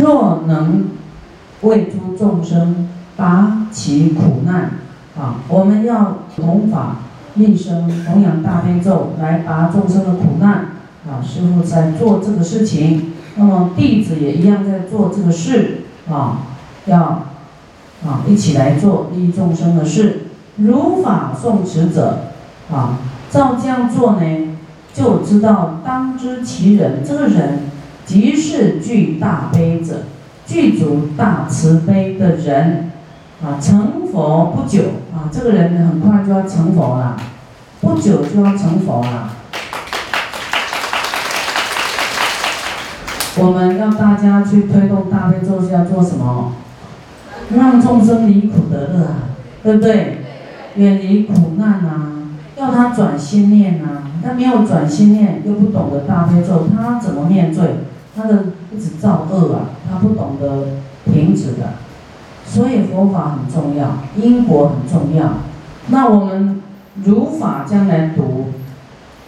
若能为诸众生拔其苦难，啊，我们要弘法利生，弘扬大悲咒来拔众生的苦难，啊，师傅在做这个事情，那么弟子也一样在做这个事，啊，要啊一起来做利众生的事。如法诵持者，啊，照这样做呢，就知道当知其人，这个人即是具大悲者。具足大慈悲的人，啊，成佛不久啊，这个人很快就要成佛了，不久就要成佛了。我们要大家去推动大悲咒是要做什么？让众生离苦得乐啊，对不对？远离苦难啊，要他转心念啊，他没有转心念，又不懂得大悲咒，他怎么面对？他的一直造恶啊，他不懂得停止的，所以佛法很重要，因果很重要。那我们如法将来读，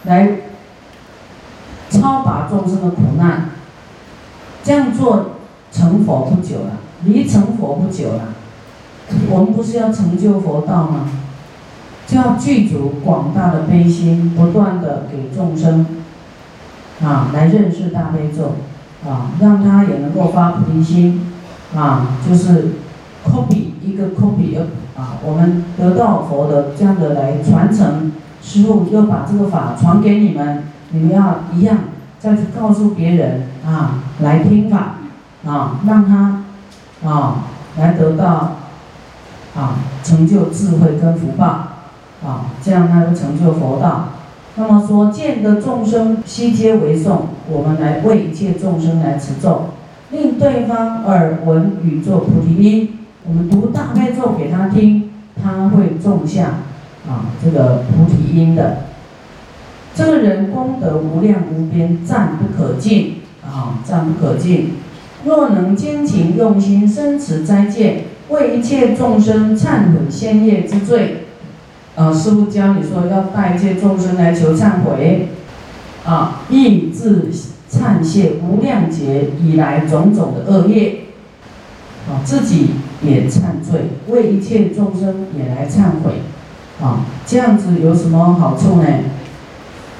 来超拔众生的苦难，这样做成佛不久了，离成佛不久了。我们不是要成就佛道吗？就要具足广大的悲心，不断的给众生啊来认识大悲咒。啊，让他也能够发菩提心，啊，就是 copy 一个 copy 啊，我们得到佛的这样的来传承，师傅又把这个法传给你们，你们要一样再去告诉别人啊，来听法，啊，让他啊来得到啊成就智慧跟福报，啊，这样他就成就佛道。那么说，见得众生悉皆为颂，我们来为一切众生来持咒，令对方耳闻宇宙菩提音。我们读大悲咒给他听，他会种下啊这个菩提音的。这个人功德无量无边，赞不可尽啊，赞不可尽。若能坚勤用心，生持斋戒，为一切众生忏悔先业之罪。啊，师傅教你说要带一切众生来求忏悔，啊，意自忏谢无量劫以来种种的恶业，啊，自己也忏罪，为一切众生也来忏悔，啊，这样子有什么好处呢？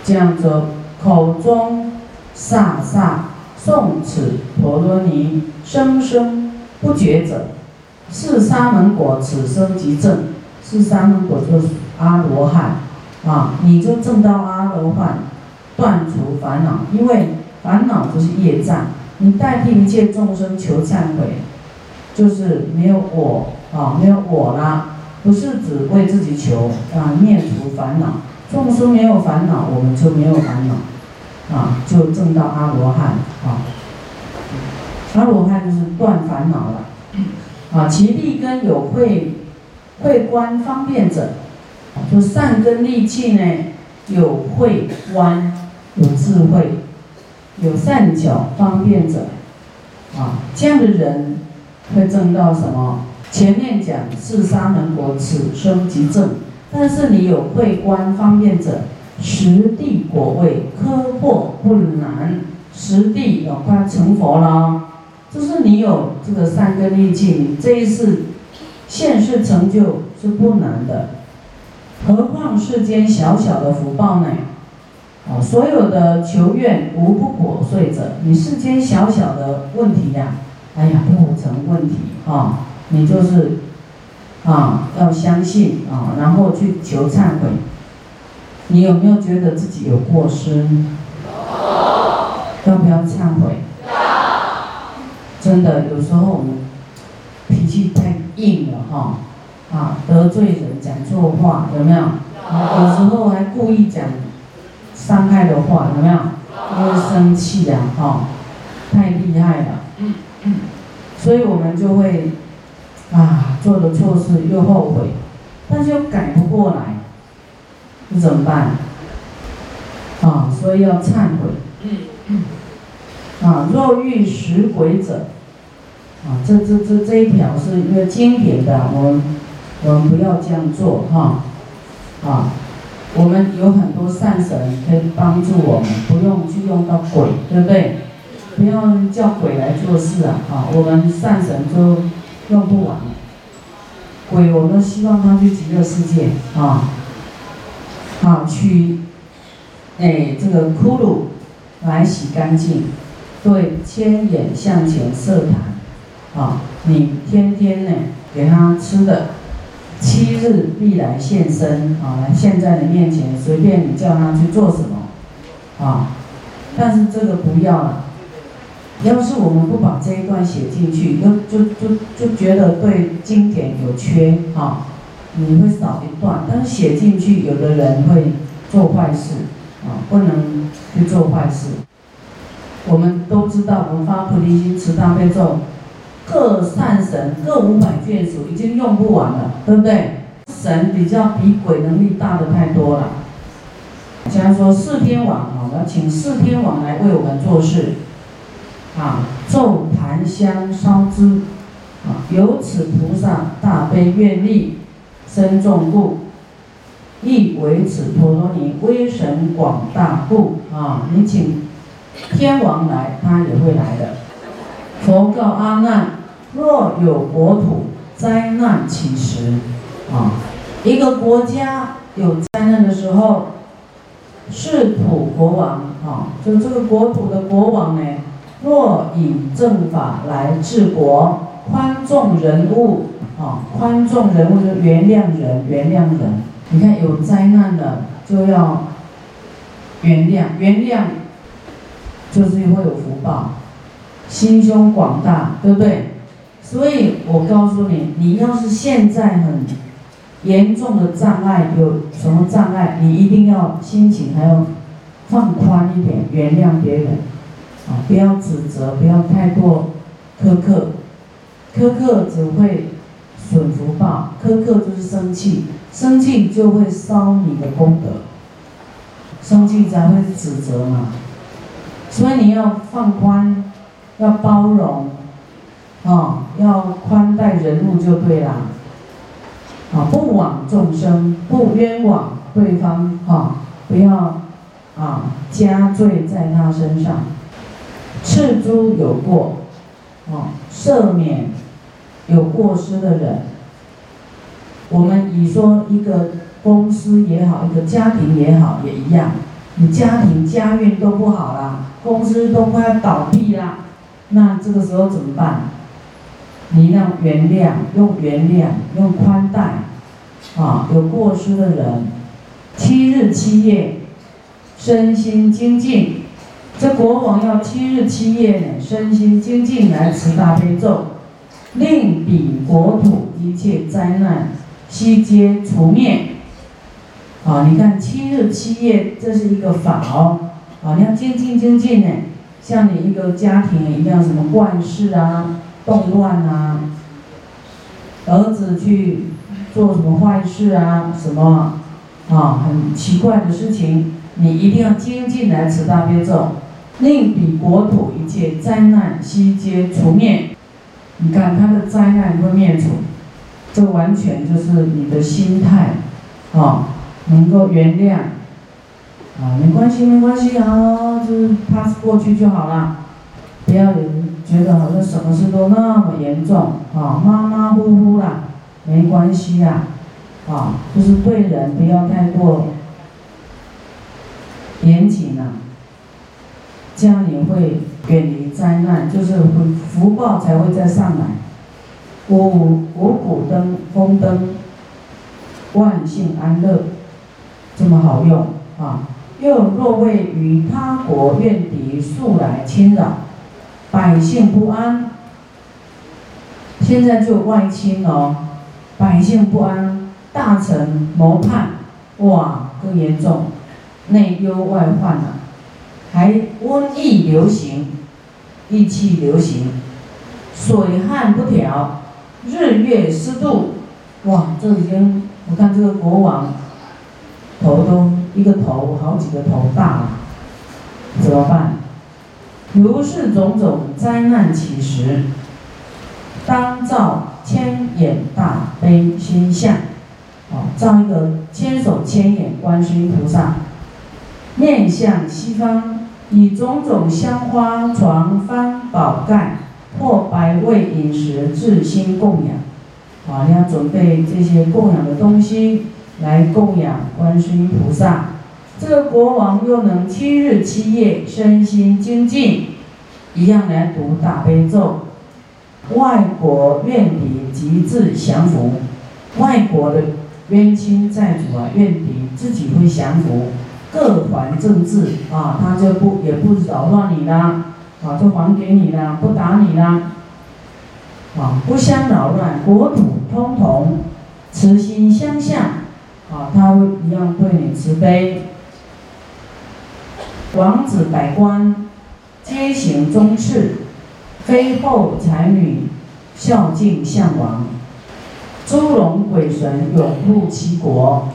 这样子口中萨萨诵此陀罗尼，声声不绝者，是沙门果，此生即正。是沙门果，就是阿罗汉，啊，你就证到阿罗汉，断除烦恼，因为烦恼就是业障，你代替一切众生求忏悔，就是没有我，啊，没有我啦，不是只为自己求，啊，灭除烦恼，众生没有烦恼，我们就没有烦恼，啊，就证到阿罗汉，啊，阿罗汉就是断烦恼了，啊，其利根有慧。会观方便者，就善根利器呢，有慧观，有智慧，有善巧方便者，啊，这样的人会证到什么？前面讲是沙门果，此生即证。但是你有慧观方便者，实地果位，科破不难，实地有快成佛了。就是你有这个善根利器，你这一世。现世成就是不难的，何况世间小小的福报呢？啊，所有的求愿无不果遂者，你世间小小的问题呀，哎呀不成问题啊，你就是啊要相信啊，然后去求忏悔。你有没有觉得自己有过失？要不要忏悔？真的，有时候我们脾气太。硬了哈，啊得罪人讲错话有没有？有时候还故意讲伤害的话有没有？因为生气呀哈，太厉害了，所以我们就会啊做了错事又后悔，但是又改不过来，那怎么办？啊，所以要忏悔。啊，若遇食鬼者。啊，这这这这一条是一个经典的，我们我们不要这样做哈，啊，我们有很多善神可以帮助我们，不用去用到鬼，对不对？不要叫鬼来做事啊！啊，我们善神都用不完。鬼，我们希望他去极乐世界啊，好去，哎，这个骷髅来洗干净，对，千眼向前设坛，啊，你天天呢给他吃的，七日必来现身，啊，来现在你面前，随便你叫他去做什么，啊，但是这个不要了。要是我们不把这一段写进去，就就就就觉得对经典有缺啊，你会少一段。但是写进去，有的人会做坏事啊，不能去做坏事。我们都知道，我们发菩提心、持大悲咒，各善神各五百眷属已经用不完了，对不对？神比较比鬼能力大的太多了。假如说四天王啊，我要请四天王来为我们做事。啊，奏檀香烧之，啊，由此菩萨大悲愿力深重故，亦为此陀罗尼威神广大故。啊，你请天王来，他也会来的。佛告阿难：若有国土灾难起时，啊，一个国家有灾难的时候，是土国王，啊，就这个国土的国王呢？若以正法来治国，宽纵人物，啊，宽纵人物就原谅人，原谅人。你看有灾难了，就要原谅，原谅就是会有福报，心胸广大，对不对？所以我告诉你，你要是现在很严重的障碍，有什么障碍，你一定要心情还要放宽一点，原谅别人。啊，不要指责，不要太过苛刻，苛刻只会损福报，苛刻就是生气，生气就会烧你的功德，生气才会指责嘛。所以你要放宽，要包容，啊，要宽待人物就对了。啊，不枉众生，不冤枉对方，哈，不要啊加罪在他身上。赤诸有过，啊，赦免有过失的人。我们以说一个公司也好，一个家庭也好，也一样。你家庭家运都不好了，公司都快要倒闭了，那这个时候怎么办？你要原谅，用原谅，用宽待，啊，有过失的人，七日七夜，身心精进。这国王要七日七夜呢，身心精进来持大悲咒，令彼国土一切灾难悉皆除灭。啊，你看七日七夜，这是一个法哦。啊，你要精进精进呢，像你一个家庭一样，什么万事啊、动乱啊，儿子去做什么坏事啊，什么啊很奇怪的事情，你一定要精进来持大悲咒。令彼国土一切灾难悉皆除灭。你看他的灾难会灭除，这完全就是你的心态，啊，能够原谅，啊，没关系没关系啊，就是 pass 过去就好了，不要人觉得好像什么事都那么严重，啊，马马虎虎啦，没关系呀，啊，就是对人不要太过严谨了。这样你会远离灾难，就是福福报才会再上来。五五谷灯、风灯，万幸安乐，这么好用啊！又若为与他国怨敌速来侵扰，百姓不安。现在就外侵哦，百姓不安，大臣谋叛，哇，更严重，内忧外患了。还瘟疫流行，疫气流行，水旱不调，日月湿度，哇，这已经我看这个国王头都一个头好几个头大了，怎么办？如是种种灾难起时，当造千眼大悲心相，哦，造一个千手千眼观世音菩萨，面向西方。以种种香花、床幡、宝盖或百味饮食，自心供养。啊，你要准备这些供养的东西来供养观世音菩萨。这个国王又能七日七夜身心精进，一样来读大悲咒。外国怨敌即自降服，外国的冤亲债主啊，怨敌自己会降服，各还政治啊，他就不也不扰乱你啦，啊，就还给你啦，不打你啦，啊，不相扰乱，国土通同，慈心相向，啊，他会一样对你慈悲。王子百官皆行忠次。妃后才女孝敬相王，诸龙鬼神永护其国，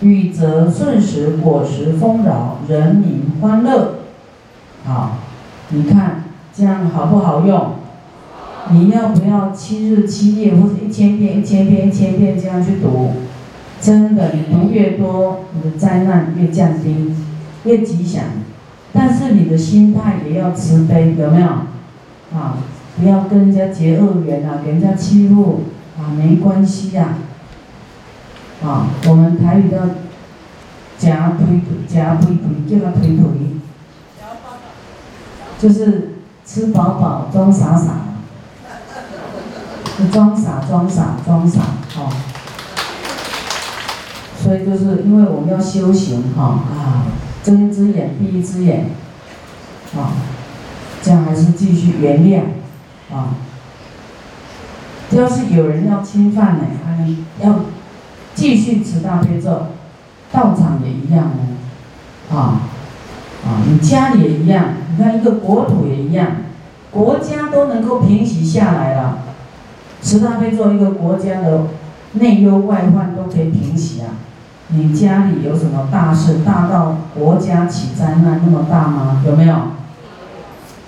雨则顺时，果实丰饶，人民欢乐。好，你看这样好不好用？你要不要七日七夜或者一千遍、一千遍、一千遍这样去读？真的，你读越多，你的灾难越降低，越吉祥。但是你的心态也要慈悲，有没有？啊，不要跟人家结恶缘啊，给人家欺负啊，没关系呀。啊，我们台语叫夹推推，夹推推，叫他推推，就是吃饱饱装傻傻，装傻装傻装傻，哦。所以就是因为我们要修行哈啊，睁一只眼闭一只眼，啊。这样还是继续原谅，啊，要是有人要侵犯呢，还要继续持大悲咒，道场也一样哦，啊，啊，你家里也一样，你看一个国土也一样，国家都能够平息下来了，持大悲咒，一个国家的内忧外患都可以平息啊。你家里有什么大事，大到国家起灾难那么大吗？有没有？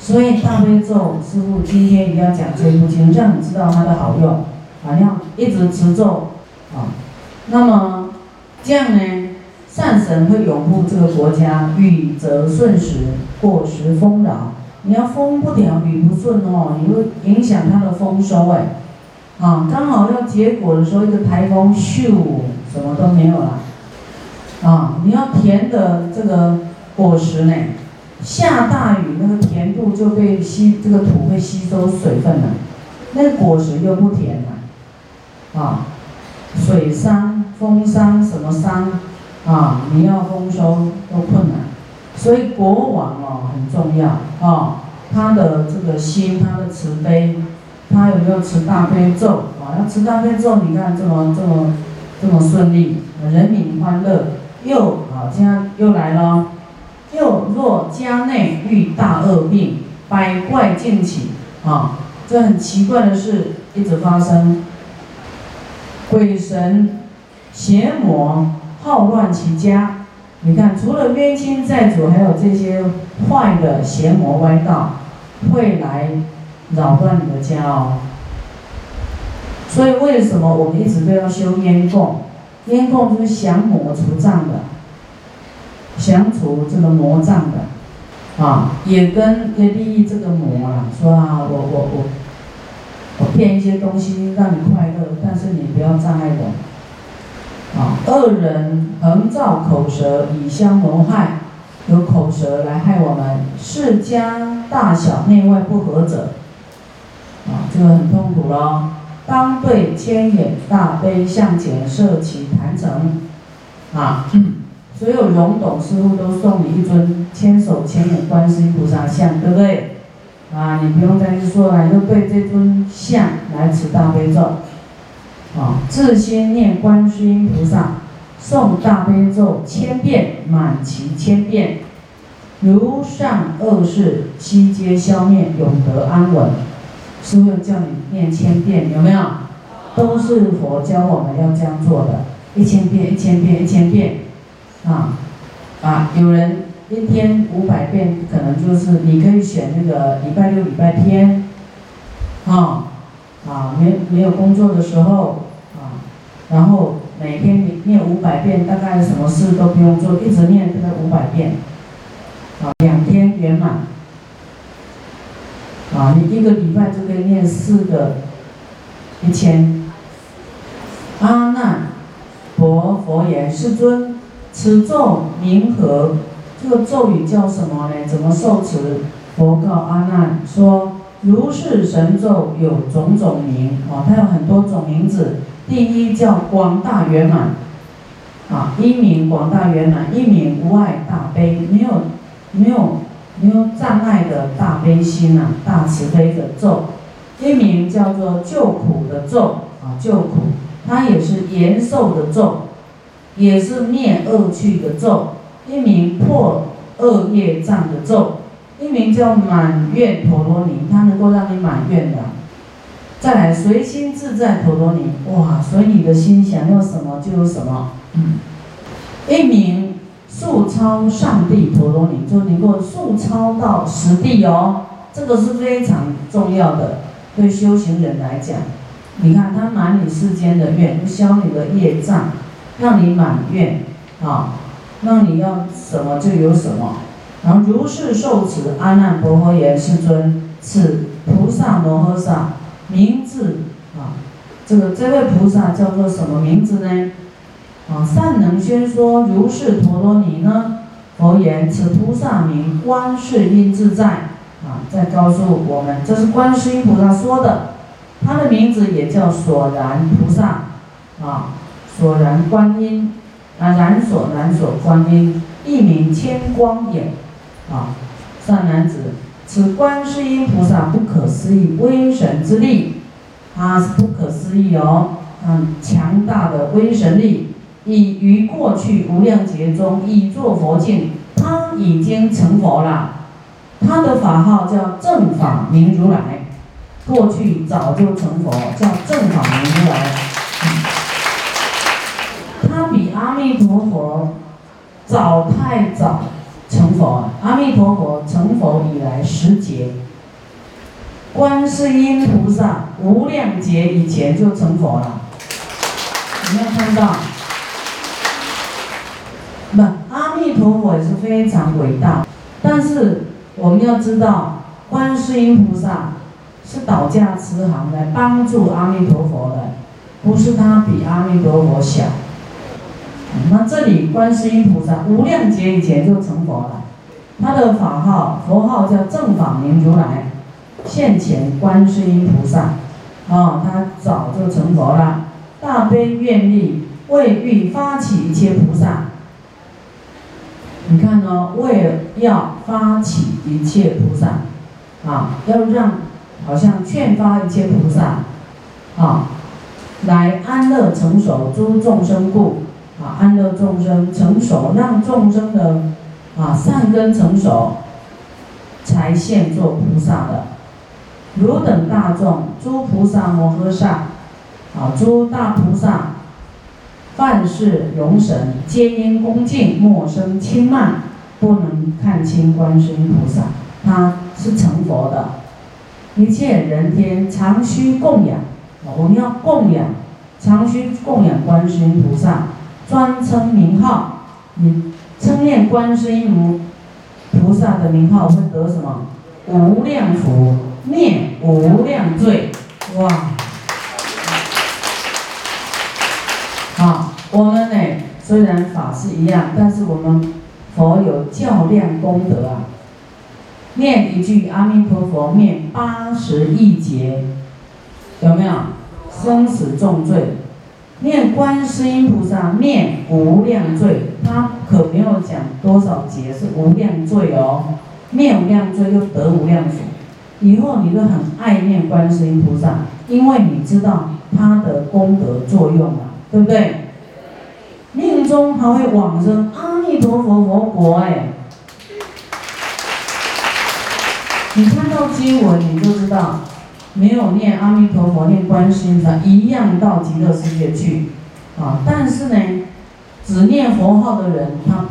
所以大悲咒，师傅今天一定要讲这部经，让你知道它的好用，反正一直持咒，啊，那么这样呢，善神会拥护这个国家，雨则顺时，果实丰饶。你要风不调，雨不顺哦，你会影响它的丰收哎，啊，刚好要结果的时候，一个台风咻，什么都没有了，啊，你要甜的这个果实呢？下大雨，那个甜度就被吸，这个土会吸收水分了，那果实又不甜了，啊，水伤、风伤、什么伤，啊，你要丰收都困难，所以国王哦很重要啊，他的这个心，他的慈悲，他有没有持大悲咒啊？要持大悲咒，你看这么这么这么顺利，人民欢乐，又啊，这样又来了。又若家内遇大恶病，百怪尽起，啊，这很奇怪的事一直发生。鬼神邪魔好乱其家，你看，除了冤亲债主，还有这些坏的邪魔歪道会来扰乱你的家哦。所以为什么我们一直都要修烟供？烟供就是降魔除障的。降除这个魔障的，啊，也跟也利益这个魔啊，说啊，我我我，我骗一些东西让你快乐，但是你不要障碍我，啊，恶人横造口舌以相谋害，有口舌来害我们，世家大小内外不和者，啊，这个很痛苦咯。当对千眼大悲向前设起坛城，啊。所有容懂师傅都送你一尊千手千眼观世音菩萨像，对不对？啊，你不用再去说了，就对这尊像来持大悲咒。啊，自心念观世音菩萨，诵大悲咒千遍，满其千遍，如上恶事悉皆消灭，永得安稳。师傅叫你念千遍，有没有？都是佛教我们要这样做的，一千遍，一千遍，一千遍。啊，啊，有人一天五百遍，可能就是你可以选那个礼拜六、礼拜天，啊，啊，没没有工作的时候，啊，然后每天你念五百遍，大概什么事都不用做，一直念这个五百遍，啊，两天。圆满。啊，你一个礼拜就可以念四个一千。阿难，佛佛言：世尊，此咒名何？这个咒语叫什么呢？怎么受持？佛告阿难说：如是神咒有种种名，啊，它有很多种名字。第一叫广大圆满，啊，一名广大圆满，一名无碍大悲，没有没有没有障碍的大悲心呐，大慈悲的咒。一名叫做救苦的咒，啊，救苦，它也是延寿的咒，也是灭恶趣的咒。一名破恶业障的咒，一名叫满愿陀罗尼，它能够让你满愿的。再来随心自在陀罗尼，哇！所以你的心想要什么就有什么。嗯，一名速超上帝陀罗尼，就能够速超到实地哦。这个是非常重要的，对修行人来讲。你看他满你世间的愿，消你的业障，让你满愿啊，让你要什么就有什么。然后如是受持，阿难婆诃言：世尊，此菩萨摩诃萨。名字啊，这个这位菩萨叫做什么名字呢？啊，善能宣说如是陀罗尼呢？佛言：此菩萨名观世音自在。啊，在告诉我们，这是观世音菩萨说的。他的名字也叫所然菩萨。啊，所然观音，啊，然所然所观音，一名千光眼。啊，善男子。此观世音菩萨不可思议威神之力，它是不可思议哦，嗯，强大的威神力，已于过去无量劫中已作佛境，他已经成佛了。他的法号叫正法明如来，过去早就成佛，叫正法明如来。他比阿弥陀佛早太早。成佛，阿弥陀佛成佛以来十劫，观世音菩萨无量劫以前就成佛了。有没有看到？不，阿弥陀佛也是非常伟大，但是我们要知道，观世音菩萨是倒驾慈航来帮助阿弥陀佛的，不是他比阿弥陀佛小。那这里观世音菩萨无量劫以前就成佛了，他的法号佛号叫正法明如来，现前观世音菩萨，哦，他早就成佛了，大悲愿力为欲发起一切菩萨，你看哦，为了要发起一切菩萨，啊，要让好像劝发一切菩萨，啊，来安乐成熟诸众生故。啊，安乐众生成熟，让众生的啊善根成熟，才现做菩萨的。汝等大众，诸菩萨摩诃萨，啊，诸大菩萨，凡事容神，皆因恭敬，莫生轻慢，不能看清观世音菩萨，他是成佛的。一切人天常须供养，我们要供养，常须供养观世音菩萨。专称名号，你称念观世音菩萨的名号会得什么？无量福，灭无量罪，哇！好，我们呢虽然法是一样，但是我们佛有较量功德啊。念一句阿弥陀佛，灭八十亿劫，有没有？生死重罪。念观世音菩萨灭无量罪，他可没有讲多少劫是无量罪哦，灭无量罪就得无量福。以后你都很爱念观世音菩萨，因为你知道他的功德作用了，对不对？中还会往生阿弥陀佛佛国哎。你看到经文你就知道。没有念阿弥陀佛、念观世音菩萨，一样到极乐世界去，啊！但是呢，只念佛号的人，他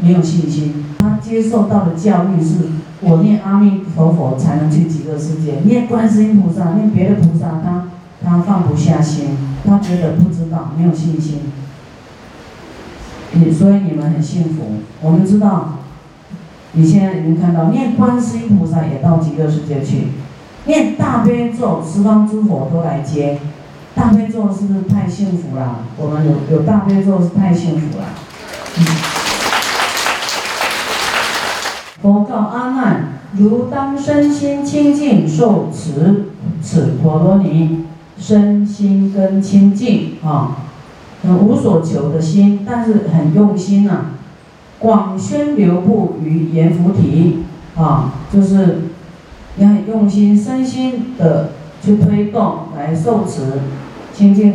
没有信心，他接受到的教育是：我念阿弥陀佛才能去极乐世界，念观世音菩萨、念别的菩萨，他他放不下心，他觉得不知道，没有信心。你所以你们很幸福，我们知道，你现在已经看到，念观世音菩萨也到极乐世界去，念大悲咒，十方诸佛都来接。大悲咒是不是太幸福了？我们有有大悲咒是太幸福了。佛告阿难：如当身心清净受持此陀罗尼，身心跟清净啊，呃无所求的心，但是很用心呐。广宣流布于阎浮提啊，就是要用心身心的去推动来受持清净，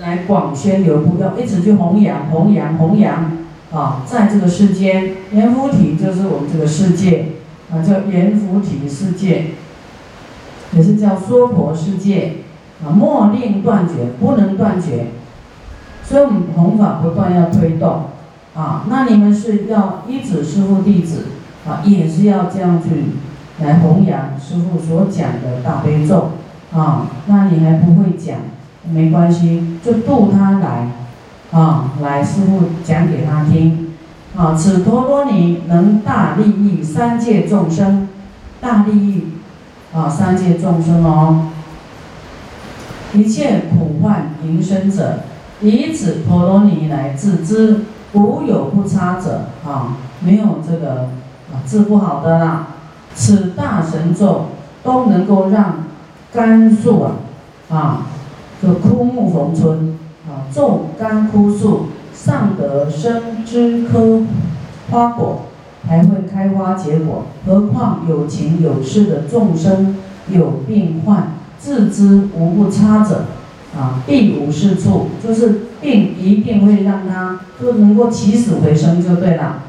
来广宣流布，要一直去弘扬弘扬弘扬啊，在这个世间，阎浮提就是我们这个世界啊，叫阎浮提世界，也是叫娑婆世界啊，莫令断绝，不能断绝，所以我们弘法不断要推动。啊，那你们是要依止师父弟子啊，也是要这样去来弘扬师父所讲的大悲咒啊。那你还不会讲，没关系，就度他来啊，来师父讲给他听啊。此陀罗尼能大利益三界众生，大利益啊三界众生哦。一切苦患迎生者，以此陀罗尼来治之。无有不差者啊，没有这个啊治不好的啦。此大神咒都能够让甘树啊啊，这枯木逢春啊，种甘枯树上得生枝科花果，还会开花结果。何况有情有事的众生有病患，治之无不差者。啊，必无是处，就是病一定会让他就能够起死回生就对了。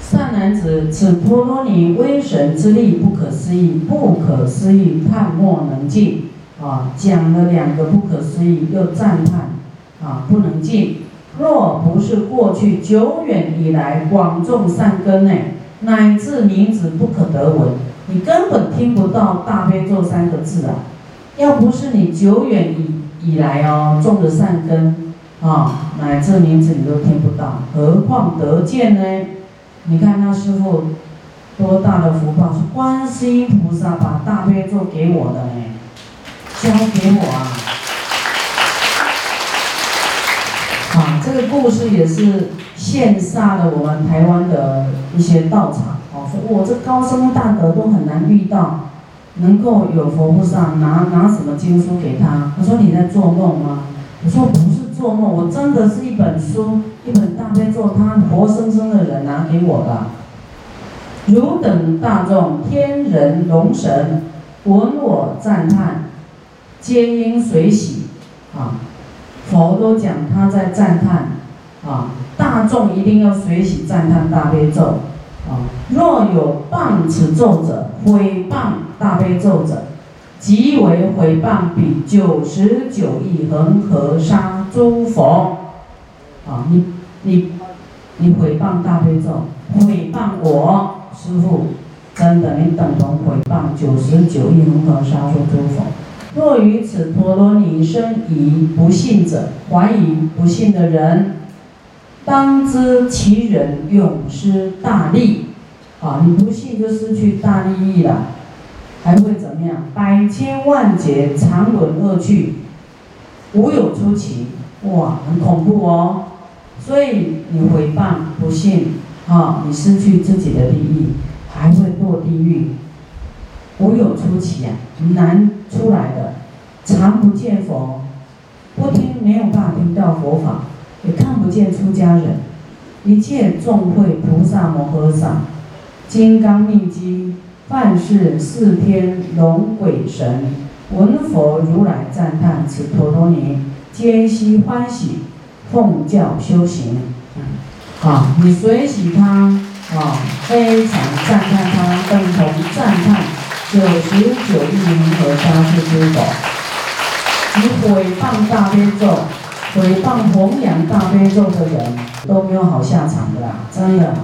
善男子，此陀罗尼威神之力不可思议，不可思议，叹莫能尽。啊，讲了两个不可思议，又赞叹，啊，不能尽。若不是过去久远以来广种善根呢，乃至名字不可得闻，你根本听不到大悲咒三个字啊。要不是你久远以以来哦，种的善根啊，乃至名字你都听不到，何况得见呢？你看那师傅多大的福报，是观世音菩萨把大悲咒给我的呢，交给我啊！啊，这个故事也是羡煞了我们台湾的一些道场哦，说我这高僧大德都很难遇到。能够有佛菩萨拿拿什么经书给他？他说你在做梦吗？我说不是做梦，我真的是一本书，一本大悲咒，他活生生的人拿给我的。汝等大众，天人龙神闻我赞叹，皆应随喜啊！佛都讲他在赞叹啊，大众一定要随喜赞叹大悲咒。啊！若有谤此咒者，毁谤大悲咒者，即为毁谤彼九十九亿恒河沙诸佛。啊！你你你毁谤大悲咒，毁谤我师父，真的你等同毁谤九十九亿恒河沙数诸佛。若于此陀罗尼生以不信者，怀疑不信的人。当知其人永失大利，啊！你不信就失去大利益了，还会怎么样？百千万劫常轮恶趣，无有出奇，哇，很恐怖哦！所以你回谤不信，啊，你失去自己的利益，还会堕地狱，无有出奇啊，难出来的，常不见佛，不听没有办法听到佛法。也看不见出家人，一切众会菩萨摩诃萨、金刚密机、梵世四天龙鬼神，闻佛如来赞叹此陀罗尼，皆悉欢喜，奉教修行。啊，你随喜他，啊，非常赞叹他，共同赞叹九十九亿银河沙数诸佛。你毁谤大悲咒。诽谤弘扬大悲咒的人都没有好下场的啦，真的。